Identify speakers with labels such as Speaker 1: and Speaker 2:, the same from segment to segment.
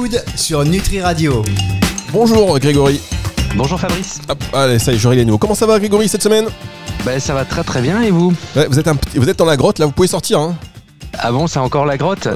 Speaker 1: Food sur Nutri Radio.
Speaker 2: Bonjour Grégory.
Speaker 3: Bonjour Fabrice.
Speaker 2: Hop, allez, ça y est, j'aurai les nouveaux. Comment ça va Grégory cette semaine?
Speaker 3: Bah ça va très très bien et vous?
Speaker 2: Ouais, vous, êtes un petit- vous êtes dans la grotte là, vous pouvez sortir. Hein
Speaker 3: Ah bon, c'est encore la grotte?
Speaker 2: Ça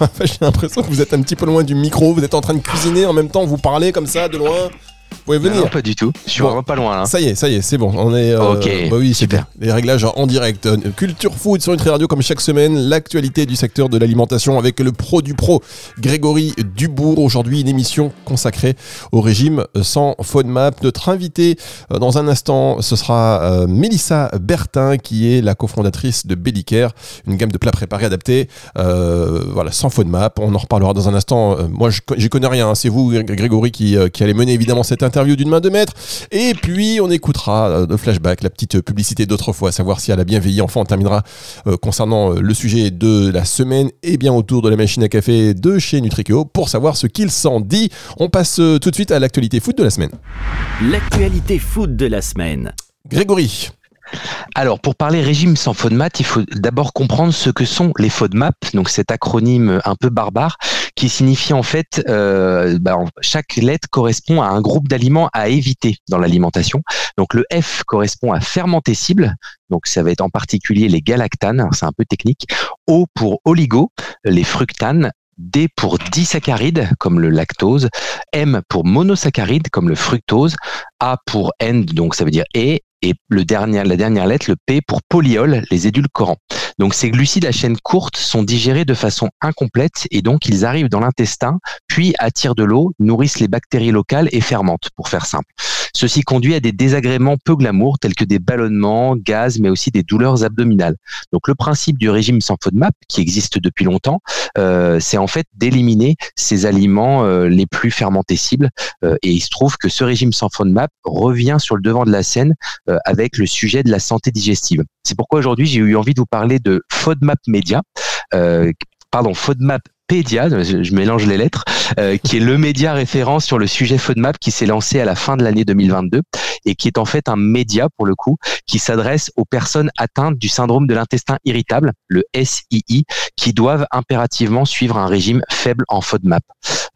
Speaker 2: va, J'ai l'impression que vous êtes un petit peu loin du micro, vous êtes en train de cuisiner en même temps, vous parlez comme ça de loin. Vous pouvez venir.
Speaker 3: non, pas du tout. Je suis
Speaker 2: Bon.
Speaker 3: vraiment pas loin là.
Speaker 2: Ça y est, ça y est, c'est bon. On est. euh,
Speaker 3: Ok,
Speaker 2: bah oui,
Speaker 3: super.
Speaker 2: Les réglages en direct. Euh, Culture Food sur Nutri Radio, comme chaque semaine, l'actualité du secteur de l'alimentation avec le pro du pro, Grégory Dubourg. Aujourd'hui, une émission consacrée au régime sans FODMAP. Notre invité euh, dans un instant, ce sera Mélissa Bertin, qui est la cofondatrice de Bellicare, une gamme de plats préparés adaptés, euh, voilà, sans FODMAP. On en reparlera dans un instant. Moi, je j'y connais rien. hein. C'est vous, Gré- Grégory, qui, qui allez mener évidemment cette interview d'une main de maître. Et puis, on écoutera euh, de flashback la petite publicité d'autrefois, savoir si elle a bien veillé. Enfin, on terminera euh, concernant euh, le sujet de la semaine et bien autour de la machine à café de chez Nutrikeo pour savoir ce qu'il s'en dit. On passe euh, tout de suite à l'actualité foot de la semaine.
Speaker 4: L'actualité foot de la semaine.
Speaker 2: Grégory,
Speaker 3: Alors pour parler régime sans FODMAP, il faut d'abord comprendre ce que sont les FODMAP, donc cet acronyme un peu barbare qui signifie en fait euh, bah, chaque lettre correspond à un groupe d'aliments à éviter dans l'alimentation. Donc le F correspond à fermenter cible, donc ça va être en particulier les galactanes, c'est un peu technique. O pour oligo, les fructanes. D pour disaccharides comme le lactose, M pour monosaccharide comme le fructose, A pour end donc ça veut dire et et le dernier, la dernière lettre, le P pour polyol, les édulcorants. Donc ces glucides à chaîne courte sont digérés de façon incomplète et donc ils arrivent dans l'intestin, puis attirent de l'eau, nourrissent les bactéries locales et fermentent, pour faire simple. Ceci conduit à des désagréments peu glamour tels que des ballonnements, gaz, mais aussi des douleurs abdominales. Donc le principe du régime sans FODMAP, qui existe depuis longtemps, euh, c'est en fait d'éliminer ces aliments euh, les plus fermentescibles. Euh, et il se trouve que ce régime sans FODMAP revient sur le devant de la scène avec le sujet de la santé digestive. C'est pourquoi aujourd'hui j'ai eu envie de vous parler de FODMAP Media, pardon FODMAP Pédia, je, mélange les lettres, euh, qui est le média référent sur le sujet FODMAP qui s'est lancé à la fin de l'année 2022 et qui est en fait un média pour le coup qui s'adresse aux personnes atteintes du syndrome de l'intestin irritable, le SII, qui doivent impérativement suivre un régime faible en FODMAP.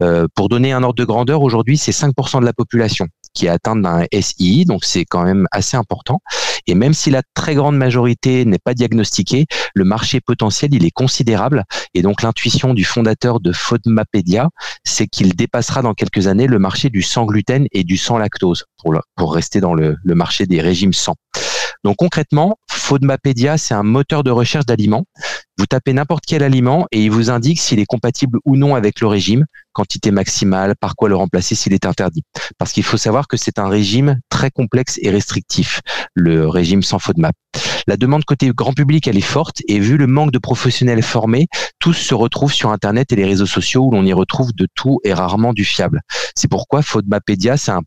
Speaker 3: Euh, pour donner un ordre de grandeur, aujourd'hui c'est 5% de la population qui est atteinte d'un SII, donc c'est quand même assez important. Et même si la très grande majorité n'est pas diagnostiquée, le marché potentiel, il est considérable. Et donc l'intuition du fondateur de Fodmapédia, c'est qu'il dépassera dans quelques années le marché du sans gluten et du sans lactose, pour rester dans le, le marché des régimes sans. Donc concrètement, Fodmapédia, c'est un moteur de recherche d'aliments. Vous tapez n'importe quel aliment et il vous indique s'il est compatible ou non avec le régime, quantité maximale, par quoi le remplacer s'il est interdit. Parce qu'il faut savoir que c'est un régime très complexe et restrictif, le régime sans FODMAP. La demande côté grand public, elle est forte et vu le manque de professionnels formés, tous se retrouvent sur Internet et les réseaux sociaux où l'on y retrouve de tout et rarement du fiable. C'est pourquoi FODMAPédia, c'est un,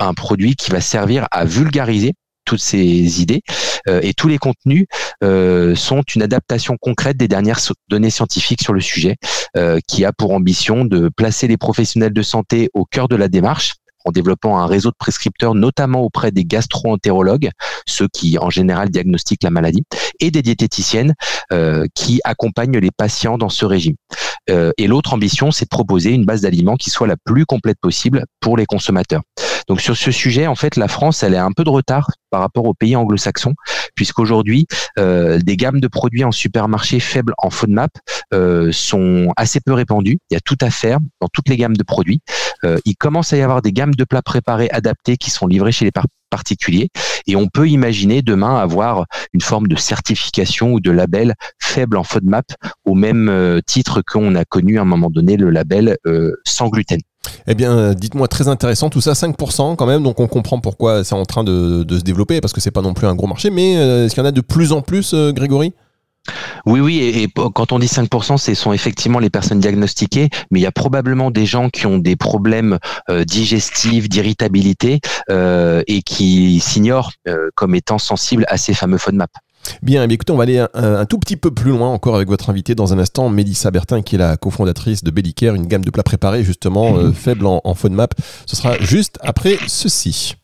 Speaker 3: un produit qui va servir à vulgariser toutes ces idées euh, et tous les contenus euh, sont une adaptation concrète des dernières données scientifiques sur le sujet euh, qui a pour ambition de placer les professionnels de santé au cœur de la démarche en développant un réseau de prescripteurs, notamment auprès des gastro-entérologues, ceux qui en général diagnostiquent la maladie, et des diététiciennes qui accompagnent les patients dans ce régime. Et l'autre ambition, c'est de proposer une base d'aliments qui soit la plus complète possible pour les consommateurs. Donc sur ce sujet, en fait, la France, elle est un peu de retard par rapport aux pays anglo-saxons, puisqu'aujourd'hui, euh, des gammes de produits en supermarché faibles en FODMAP euh, sont assez peu répandues. Il y a tout à faire dans toutes les gammes de produits. Euh, il commence à y avoir des gammes de plats préparés adaptés qui sont livrés chez les par- particuliers, et on peut imaginer demain avoir une forme de certification ou de label faible en FODMAP au même euh, titre qu'on a connu à un moment donné le label sans gluten.
Speaker 2: Eh bien, euh, dites-moi, très intéressant, tout ça, 5% quand même, donc on comprend pourquoi c'est en train de, se développer, parce que c'est pas non plus un gros marché, mais euh, est-ce qu'il y en a de plus en plus, euh, Grégory?
Speaker 3: Oui, oui, et, quand on dit 5%, ce sont effectivement les personnes diagnostiquées, mais il y a probablement des gens qui ont des problèmes digestifs, d'irritabilité, et qui s'ignorent comme étant sensibles à ces fameux FODMAP.
Speaker 2: Bien, eh bien, écoutez, on va aller un, un tout petit peu plus loin encore avec votre invité dans un instant, Mélissa Bertin, qui est la cofondatrice de Bellicare, une gamme de plats préparés justement euh, faible en, en FODMAP. Ce sera juste après ceci.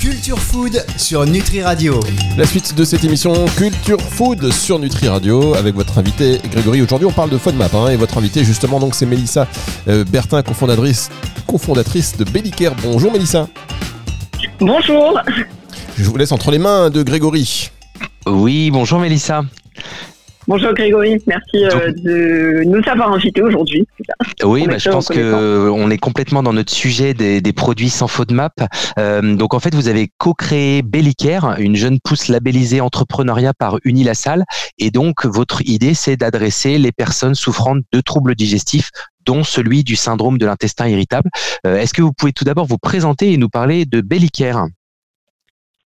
Speaker 1: Culture Food sur Nutri Radio.
Speaker 2: La suite de cette émission Culture Food sur Nutri Radio avec votre invité Grégory. Aujourd'hui, on parle de FODMAP hein, et votre invité justement donc c'est Mélissa euh, Bertin, cofondatrice, cofondatrice de Bellicare. Bonjour Mélissa.
Speaker 5: Bonjour.
Speaker 2: Je vous laisse entre les mains de Grégory.
Speaker 3: Oui, bonjour Mélissa.
Speaker 5: Bonjour Grégory, merci euh, de nous avoir invités aujourd'hui.
Speaker 3: Oui, bah, je pense que on est complètement dans notre sujet des, produits sans FODMAP. Euh, donc en fait, vous avez co-créé Bellicare, une jeune pousse labellisée entrepreneuriat par Unilassal, et donc votre idée, c'est d'adresser les personnes souffrant de troubles digestifs dont celui du syndrome de l'intestin irritable. Euh, est-ce que vous pouvez tout d'abord vous présenter et nous parler de Bellicare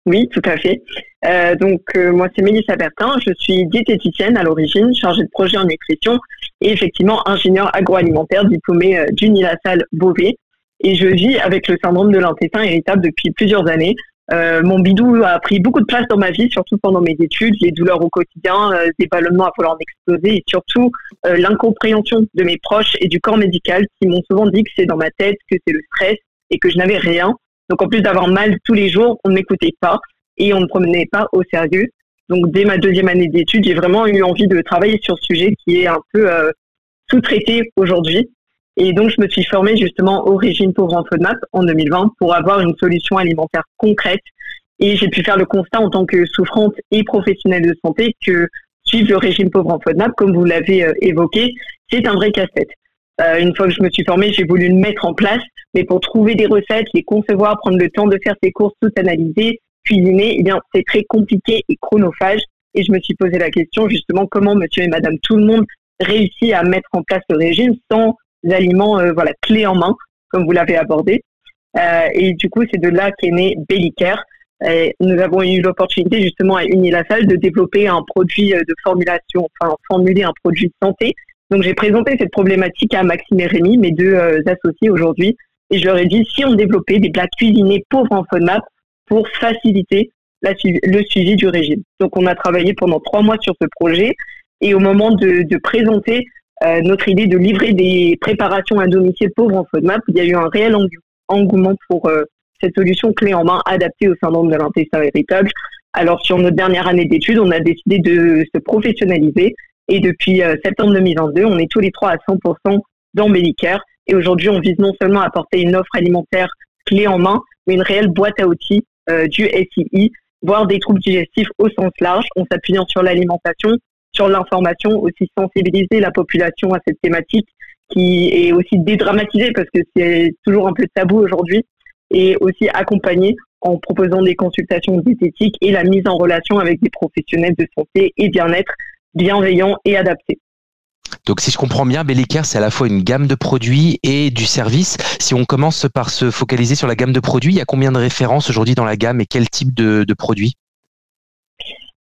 Speaker 5: oui, tout à fait. Euh, donc euh, moi c'est Mélissa Bertin, je suis diététicienne à l'origine, chargée de projet en nutrition et effectivement ingénieur agroalimentaire diplômé euh, d'Unilassal Beauvais. Et je vis avec le syndrome de l'intestin irritable depuis plusieurs années. Euh, mon bidou a pris beaucoup de place dans ma vie, surtout pendant mes études, les douleurs au quotidien, euh, des ballonnements à vouloir exploser et surtout l'incompréhension de mes proches et du corps médical qui m'ont souvent dit que c'est dans ma tête, que c'est le stress et que je n'avais rien. Donc en plus d'avoir mal tous les jours, on ne m'écoutait pas et on ne prenait pas au sérieux. Donc dès ma deuxième année d'études, j'ai vraiment eu envie de travailler sur ce sujet qui est un peu euh, sous-traité aujourd'hui. Et donc je me suis formée justement au régime pauvre en FODMAP en 2020 pour avoir une solution alimentaire concrète. Et j'ai pu faire le constat en tant que souffrante et professionnelle de santé que suivre le régime pauvre en FODMAP, comme vous l'avez euh, évoqué, c'est un vrai casse-tête. Euh, une fois que je me suis formée, j'ai voulu le mettre en place, mais pour trouver des recettes, les concevoir, prendre le temps de faire ses courses, tout analyser, cuisiner, eh bien c'est très compliqué et chronophage. Et je me suis posé la question justement comment Monsieur et Madame tout le monde réussit à mettre en place ce régime sans aliments euh, voilà clés en main, comme vous l'avez abordé. Euh, et du coup, c'est de là qu'est né Bellicare. Nous avons eu l'opportunité justement à Unilassal de développer un produit de formulation, enfin formuler un produit de santé donc j'ai présenté cette problématique à Maxime et Rémi, mes deux euh, associés aujourd'hui, et je leur ai dit si on développait des plats cuisinés pauvres en FODMAP pour faciliter le suivi du régime. Donc on a travaillé pendant trois mois sur ce projet, et au moment de, présenter euh, notre idée de livrer des préparations à domicile pauvres en FODMAP, il y a eu un réel engouement pour euh, cette solution clé en main adaptée au syndrome de l'intestin irritable. Alors sur notre dernière année d'études, on a décidé de se professionnaliser et depuis euh, septembre 2022, on est tous les trois à 100% dans Bellicare. Et aujourd'hui, on vise non seulement à apporter une offre alimentaire clé en main, mais une réelle boîte à outils du SII, voire des troubles digestifs au sens large, en s'appuyant sur l'alimentation, sur l'information, aussi sensibiliser la population à cette thématique qui est aussi dédramatisée parce que c'est toujours un peu tabou aujourd'hui, et aussi accompagner en proposant des consultations diététiques et la mise en relation avec des professionnels de santé et bien-être bienveillant et adapté.
Speaker 3: Donc si je comprends bien, Bellicare, c'est à la fois une gamme de produits et du service. Si on commence par se focaliser sur la gamme de produits, il y a combien de références aujourd'hui dans la gamme et quel type de, produits?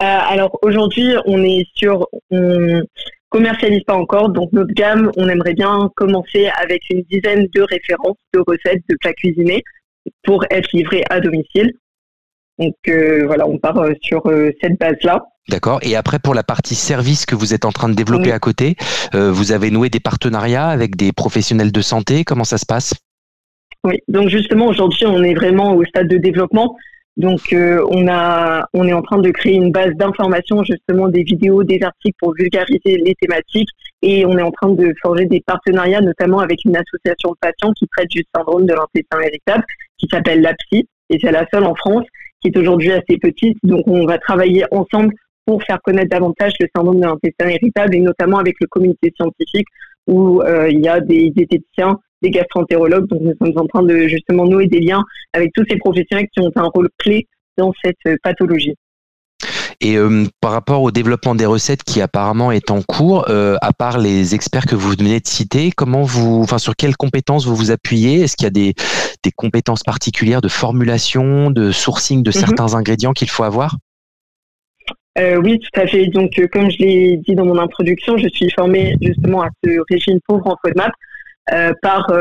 Speaker 5: Euh, Alors aujourd'hui, on est sur, on commercialise pas encore, donc notre gamme, on aimerait bien commencer avec une dizaine de références de recettes de plats cuisinés pour être livrés à domicile. Donc euh, voilà, on part euh, sur cette base-là.
Speaker 3: D'accord. Et après, pour la partie service que vous êtes en train de développer à côté, euh, vous avez noué des partenariats avec des professionnels de santé. Comment ça se passe?
Speaker 5: Oui. Donc justement, aujourd'hui, on est vraiment au stade de développement. Donc euh, on a, on est en train de créer une base d'information, justement des vidéos, des articles pour vulgariser les thématiques, et on est en train de forger des partenariats, notamment avec une association de patients qui traite du syndrome de l'intestin irritable, qui s'appelle l'APSI, et c'est la seule en France, qui est aujourd'hui assez petite. Donc on va travailler ensemble pour faire connaître davantage le syndrome de l'intestin irritable et notamment avec le comité scientifique où euh, il y a des diététiciens, des gastroentérologues. Donc nous sommes en train de justement nouer des liens avec tous ces professionnels qui ont un rôle clé dans cette euh, pathologie.
Speaker 3: Et euh, par rapport au développement des recettes qui apparemment est en cours, à part les experts que vous venez de citer, comment vous, enfin sur quelles compétences vous vous appuyez? Est-ce qu'il y a des, des, compétences particulières de formulation, de sourcing de mhm. certains ingrédients qu'il faut avoir?
Speaker 5: Euh, oui, tout à fait. Donc, euh, comme je l'ai dit dans mon introduction, je suis formée justement à ce régime pauvre en FODMAP euh, par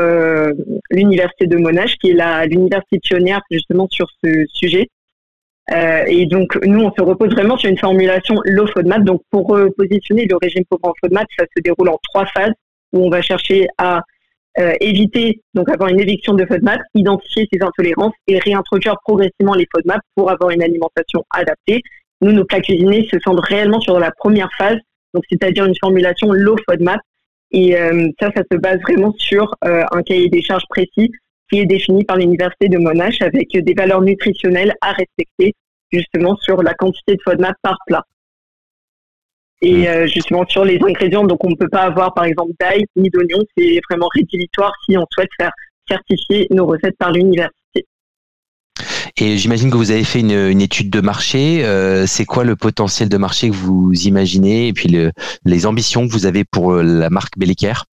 Speaker 5: l'université de Monash, qui est l'université pionnière justement sur ce sujet. Et donc, nous, on se repose vraiment sur une formulation low FODMAP. Donc, pour positionner le régime pauvre en FODMAP, ça se déroule en trois phases où on va chercher à éviter donc avoir une éviction de FODMAP, identifier ces intolérances et réintroduire progressivement les FODMAP pour avoir une alimentation adaptée. Nous, nos plats cuisinés se centrent réellement sur la première phase, donc c'est-à-dire une formulation low FODMAP. Et ça, ça se base vraiment sur un cahier des charges précis qui est défini par l'université de Monash avec des valeurs nutritionnelles à respecter justement sur la quantité de FODMAP par plat. Et mmh. euh, justement sur les ingrédients, donc on ne peut pas avoir par exemple d'ail ni d'oignon, c'est vraiment rédhibitoire si on souhaite faire certifier nos recettes par l'université.
Speaker 3: Et j'imagine que vous avez fait une, étude de marché. Euh, c'est quoi le potentiel de marché que vous imaginez et puis les ambitions que vous avez pour euh, la marque Bellicaire?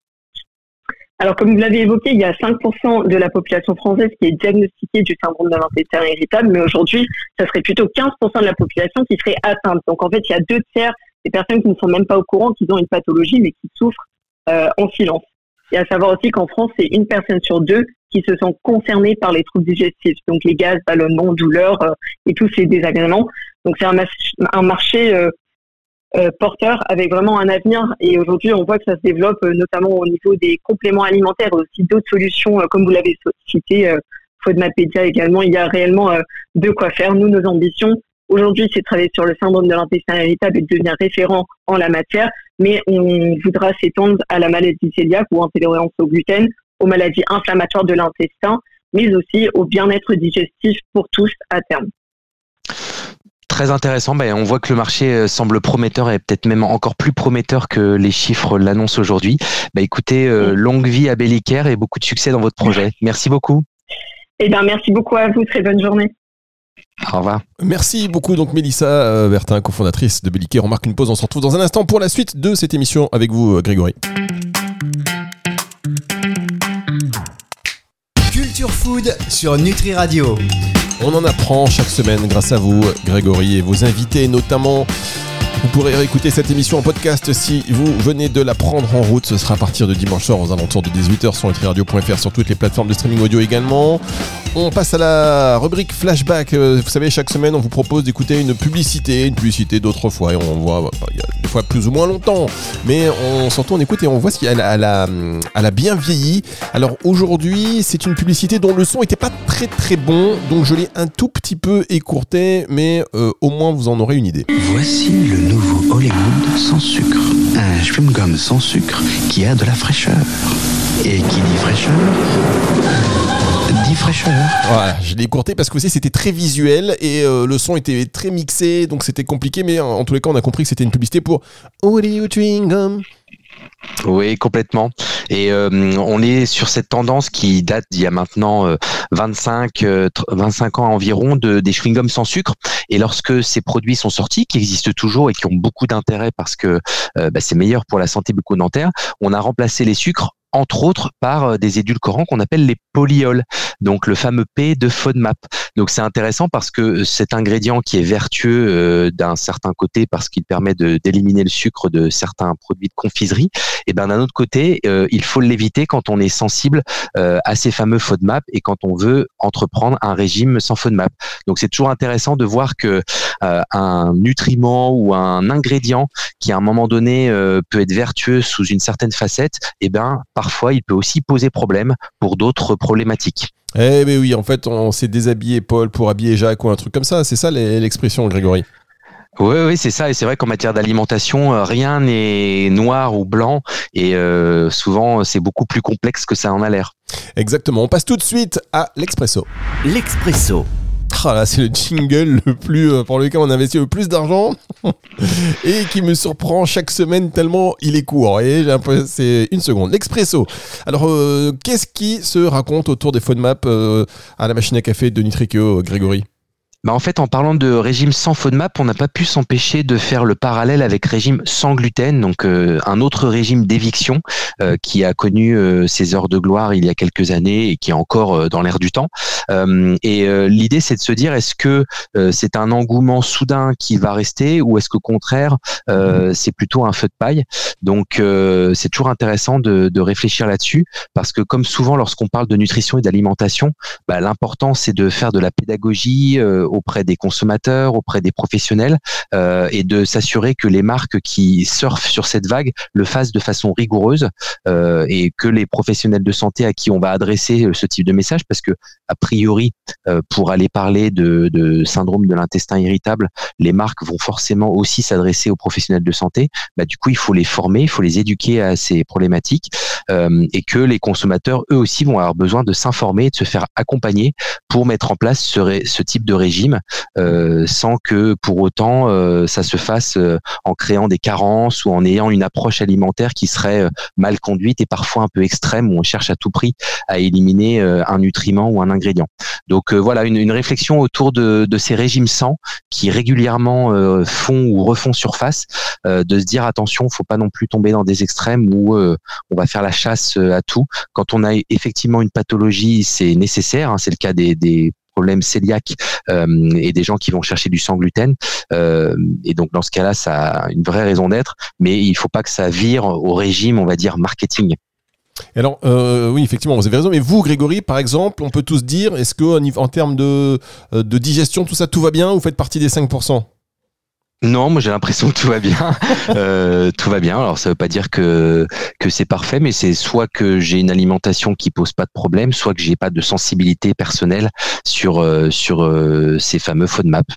Speaker 5: Alors, comme vous l'avez évoqué, il y a 5% de la population française qui est diagnostiquée du syndrome de l'intestin irritable, mais aujourd'hui, ça serait plutôt 15% de la population qui serait atteinte. Donc, en fait, il y a deux tiers des personnes qui ne sont même pas au courant qu'ils ont une pathologie, mais qui souffrent euh, en silence. Et à savoir aussi qu'en France, c'est une personne sur deux qui se sont concernées par les troubles digestifs, donc les gaz, ballonnements, douleurs euh, et tous ces désagréments. Donc, c'est un, un, marché euh, euh, porteur avec vraiment un avenir. Et aujourd'hui, on voit que ça se développe euh, notamment au niveau des compléments alimentaires aussi d'autres solutions, euh, comme vous l'avez cité, Fodmapédia également. Il y a réellement de quoi faire. Nous, nos ambitions, aujourd'hui, c'est de travailler sur le syndrome de l'intestin irritable et de devenir référent en la matière. Mais on voudra s'étendre à la maladie cœliaque ou intolérance au gluten, aux maladies inflammatoires de l'intestin, mais aussi au bien-être digestif pour tous à terme
Speaker 3: très intéressant. Ben, on voit que le marché euh, semble prometteur et peut-être même encore plus prometteur que les chiffres l'annoncent aujourd'hui. Ben, écoutez, euh, longue vie à Bellicaire et beaucoup de succès dans votre projet. Merci beaucoup.
Speaker 5: Eh bien, merci beaucoup à vous. Très bonne journée.
Speaker 3: Au revoir.
Speaker 2: Merci beaucoup donc Mélissa euh, Bertin, cofondatrice de Bellicaire. On marque une pause, on se retrouve dans un instant pour la suite de cette émission avec vous Grégory.
Speaker 1: Culture Food sur Nutri Radio.
Speaker 2: On en apprend chaque semaine grâce à vous, Grégory, et vos invités, notamment vous pourrez réécouter cette émission en podcast si vous venez de la prendre en route. Ce sera à partir de dimanche soir aux alentours de 18h sur nutriradio.fr sur toutes les plateformes de streaming audio également. On passe à la rubrique flashback. Euh, vous savez, chaque semaine, on vous propose d'écouter une publicité, une publicité d'autrefois. Et on voit, des fois plus ou moins longtemps, mais on s'entend, on écoute et on voit si elle, a, bien vieilli. Alors aujourd'hui, c'est une publicité dont le son n'était pas très très bon, donc je l'ai un tout petit peu écourté, mais euh, au moins vous en aurez une idée.
Speaker 6: Voici le nouveau Hollywood sans sucre. Un chewing-gum sans sucre qui a de la fraîcheur. Et qui dit fraîcheur fraîcheur.
Speaker 2: Voilà, je l'ai écourté parce que aussi c'était très visuel et euh, le son était très mixé, donc c'était compliqué, mais en, tous les cas, on a compris que c'était une publicité pour Hollywood Chewing Gum.
Speaker 3: Oui, complètement. Et euh, on est sur cette tendance qui date d'il y a maintenant 25, euh, 25 euh, ans environ de, des chewing-gums sans sucre. Et lorsque ces produits sont sortis, qui existent toujours et qui ont beaucoup d'intérêt parce que bah, c'est meilleur pour la santé bucco-dentaire, on a remplacé les sucres entre autres par euh, des édulcorants qu'on appelle les polyols, donc le fameux P de FODMAP. Donc c'est intéressant parce que cet ingrédient qui est vertueux euh, d'un certain côté parce qu'il permet d'éliminer le sucre de certains produits de confiserie, et ben d'un autre côté, euh, il faut l'éviter quand on est sensible à ces fameux FODMAP et quand on veut entreprendre un régime sans FODMAP. Donc c'est toujours intéressant de voir que un nutriment ou un ingrédient qui à un moment donné peut être vertueux sous une certaine facette, et ben parfois, il peut aussi poser problème pour d'autres problématiques.
Speaker 2: Eh bien oui, en fait, on s'est déshabillé Paul pour habiller Jacques ou un truc comme ça. C'est ça l'expression, Grégory.
Speaker 3: Oui, oui, c'est ça. Et c'est vrai qu'en matière d'alimentation, euh, rien n'est noir ou blanc. Et euh, souvent, c'est beaucoup plus complexe que ça en a l'air.
Speaker 2: Exactement. On passe tout de suite à l'expresso.
Speaker 4: L'expresso.
Speaker 2: C'est le jingle le plus euh, pour lequel on investit le plus d'argent et qui me surprend chaque semaine tellement il est court. Et c'est une seconde. L'expresso. Alors, euh, qu'est-ce qui se raconte autour des FODMAP euh, à la machine à café de Nitrikeo, Grégory?
Speaker 3: Bah en fait, en parlant de régime sans FODMAP, on n'a pas pu s'empêcher de faire le parallèle avec régime sans gluten, donc euh, un autre régime d'éviction euh, qui a connu euh, ses heures de gloire il y a quelques années et qui est encore dans l'air du temps. et l'idée, c'est de se dire, est-ce que c'est un engouement soudain qui va rester ou est-ce qu'au contraire, c'est plutôt un feu de paille? Donc, c'est toujours intéressant de, de réfléchir là-dessus parce que comme souvent lorsqu'on parle de nutrition et d'alimentation, bah, l'important, c'est de faire de la pédagogie auprès des consommateurs, auprès des professionnels, et de s'assurer que les marques qui surfent sur cette vague le fassent de façon rigoureuse et que les professionnels de santé à qui on va adresser ce type de message, parce que a priori, pour aller parler de, syndrome de l'intestin irritable, les marques vont forcément aussi s'adresser aux professionnels de santé. Bah, du coup, il faut les former, il faut les éduquer à ces problématiques euh, et que les consommateurs, eux aussi, vont avoir besoin de s'informer, de se faire accompagner pour mettre en place ce, ce type de régime euh, sans que pour autant euh, ça se fasse euh, en créant des carences ou en ayant une approche alimentaire qui serait mal conduite et parfois un peu extrême où on cherche à tout prix à éliminer un nutriment ou un ingrédient. Donc voilà, une, une, réflexion autour de, de, ces régimes sans qui régulièrement font ou refont surface, de se dire attention, faut pas non plus tomber dans des extrêmes où on va faire la chasse à tout. Quand on a effectivement une pathologie, c'est nécessaire. Hein, c'est le cas des, des problèmes cœliaques euh, et des gens qui vont chercher du sans gluten. Euh, et donc dans ce cas-là, ça a une vraie raison d'être, mais il faut pas que ça vire au régime, on va dire, marketing.
Speaker 2: Alors, euh, oui, effectivement, vous avez raison. Mais vous, Grégory, par exemple, on peut tous dire, est-ce que en termes de, de digestion, tout ça, tout va bien Vous faites partie des 5%
Speaker 3: non, moi j'ai l'impression que tout va bien. Euh, tout va bien. Alors ça veut pas dire que que c'est parfait, mais c'est soit que j'ai une alimentation qui pose pas de problème, soit que j'ai pas de sensibilité personnelle sur euh, sur euh, ces fameux FODMAP.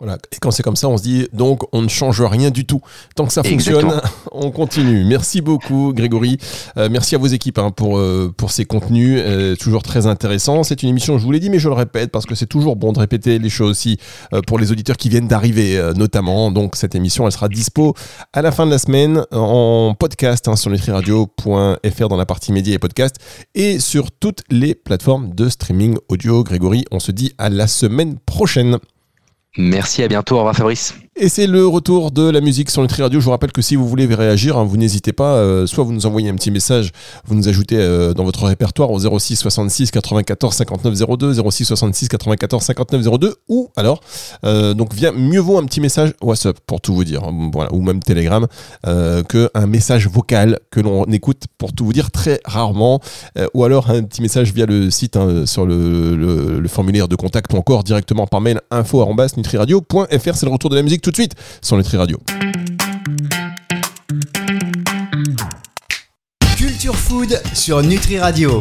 Speaker 2: Voilà. Et quand c'est comme ça, on se dit donc on ne change rien du tout. Tant que ça fonctionne, on continue. Merci beaucoup, Grégory. Euh, merci à vos équipes hein, pour, euh, pour ces contenus. Euh, toujours très intéressant. C'est une émission, je vous l'ai dit, mais je le répète parce que c'est toujours bon de répéter les choses aussi pour les auditeurs qui viennent d'arriver, notamment. Donc cette émission, elle sera dispo à la fin de la semaine en podcast hein, sur nutriradio.fr dans la partie médias et podcast et sur toutes les plateformes de streaming audio. Grégory, on se dit à la semaine prochaine.
Speaker 3: Merci, à bientôt. Au revoir Fabrice.
Speaker 2: Et c'est le retour de la musique sur Nutri Radio. Je vous rappelle que si vous voulez réagir, hein, vous n'hésitez pas, euh, soit vous nous envoyez un petit message, vous nous ajoutez euh, dans votre répertoire au 06 66 94 59 02, 06 66 94 59 02, ou alors, euh, donc vient mieux vaut un petit message WhatsApp pour tout vous dire, voilà, ou même Telegram, que un message vocal que l'on écoute pour tout vous dire très rarement, ou alors un petit message via le site hein, sur le, le, formulaire de contact ou encore directement par mail info nutriradio.fr. C'est le retour de la musique tout de suite sur Nutri Radio.
Speaker 1: Culture Food sur Nutri Radio.